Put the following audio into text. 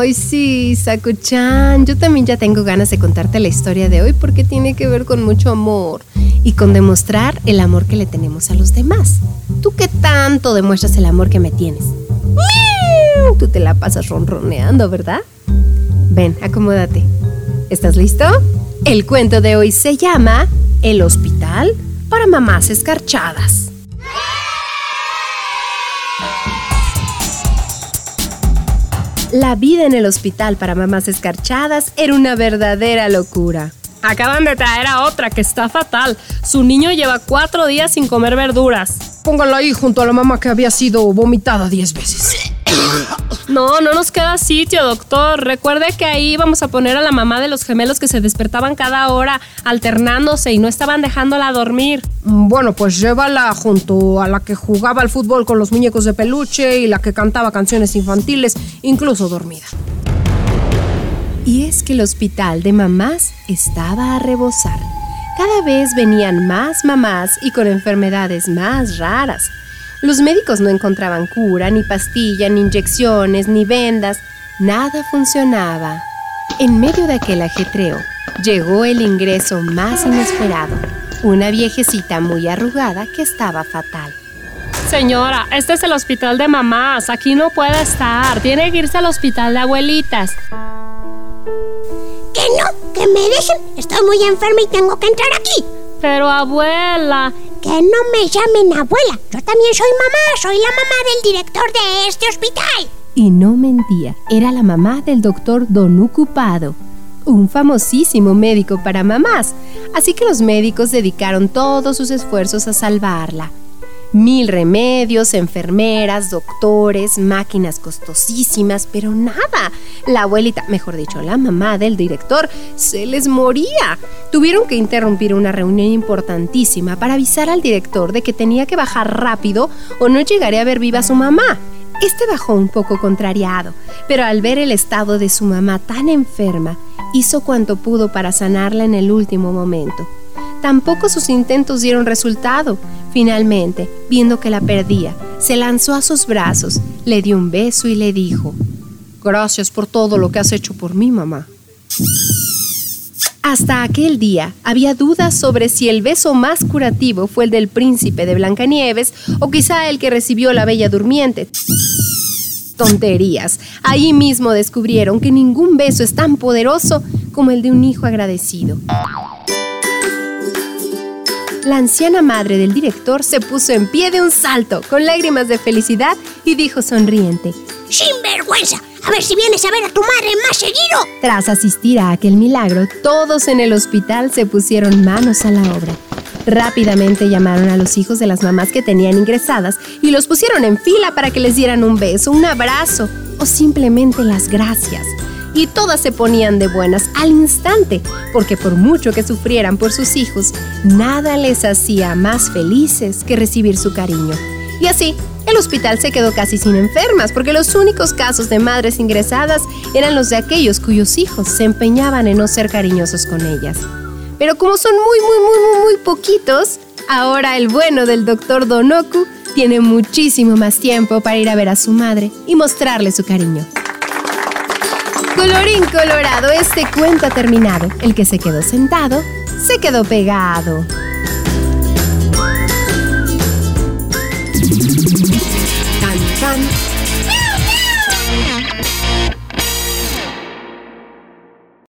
Ay, sí, Sakuchan. Yo también ya tengo ganas de contarte la historia de hoy porque tiene que ver con mucho amor y con demostrar el amor que le tenemos a los demás. ¿Tú qué tanto demuestras el amor que me tienes? Tú te la pasas ronroneando, ¿verdad? Ven, acomódate. ¿Estás listo? El cuento de hoy se llama El hospital para mamás escarchadas. La vida en el hospital para mamás escarchadas era una verdadera locura. Acaban de traer a otra que está fatal. Su niño lleva cuatro días sin comer verduras. Póngala ahí junto a la mamá que había sido vomitada diez veces. No, no nos queda sitio, doctor. Recuerde que ahí vamos a poner a la mamá de los gemelos que se despertaban cada hora, alternándose y no estaban dejándola dormir. Bueno, pues llévala junto a la que jugaba al fútbol con los muñecos de peluche y la que cantaba canciones infantiles, incluso dormida. Y es que el hospital de mamás estaba a rebosar. Cada vez venían más mamás y con enfermedades más raras. Los médicos no encontraban cura, ni pastilla, ni inyecciones, ni vendas. Nada funcionaba. En medio de aquel ajetreo, llegó el ingreso más inesperado. Una viejecita muy arrugada que estaba fatal. Señora, este es el hospital de mamás. Aquí no puede estar. Tiene que irse al hospital de abuelitas. Que no, que me dejen. Estoy muy enferma y tengo que entrar aquí. Pero abuela, que no me llamen abuela. Yo también soy mamá, soy la mamá del director de este hospital. Y no mentía, era la mamá del doctor Don Ocupado, un famosísimo médico para mamás. Así que los médicos dedicaron todos sus esfuerzos a salvarla. Mil remedios, enfermeras, doctores, máquinas costosísimas, pero nada. La abuelita, mejor dicho, la mamá del director, se les moría. Tuvieron que interrumpir una reunión importantísima para avisar al director de que tenía que bajar rápido o no llegaría a ver viva a su mamá. Este bajó un poco contrariado, pero al ver el estado de su mamá tan enferma, hizo cuanto pudo para sanarla en el último momento. Tampoco sus intentos dieron resultado. Finalmente, viendo que la perdía, se lanzó a sus brazos, le dio un beso y le dijo, Gracias por todo lo que has hecho por mí, mamá. Hasta aquel día había dudas sobre si el beso más curativo fue el del príncipe de Blancanieves o quizá el que recibió la bella durmiente. Tonterías. Ahí mismo descubrieron que ningún beso es tan poderoso como el de un hijo agradecido. La anciana madre del director se puso en pie de un salto, con lágrimas de felicidad, y dijo sonriente, ¡Sin vergüenza! A ver si vienes a ver a tu madre más seguido. Tras asistir a aquel milagro, todos en el hospital se pusieron manos a la obra. Rápidamente llamaron a los hijos de las mamás que tenían ingresadas y los pusieron en fila para que les dieran un beso, un abrazo o simplemente las gracias y todas se ponían de buenas al instante, porque por mucho que sufrieran por sus hijos, nada les hacía más felices que recibir su cariño. Y así, el hospital se quedó casi sin enfermas, porque los únicos casos de madres ingresadas eran los de aquellos cuyos hijos se empeñaban en no ser cariñosos con ellas. Pero como son muy, muy, muy, muy, muy poquitos, ahora el bueno del doctor Donoku tiene muchísimo más tiempo para ir a ver a su madre y mostrarle su cariño. Colorín colorado, este cuento ha terminado. El que se quedó sentado, se quedó pegado.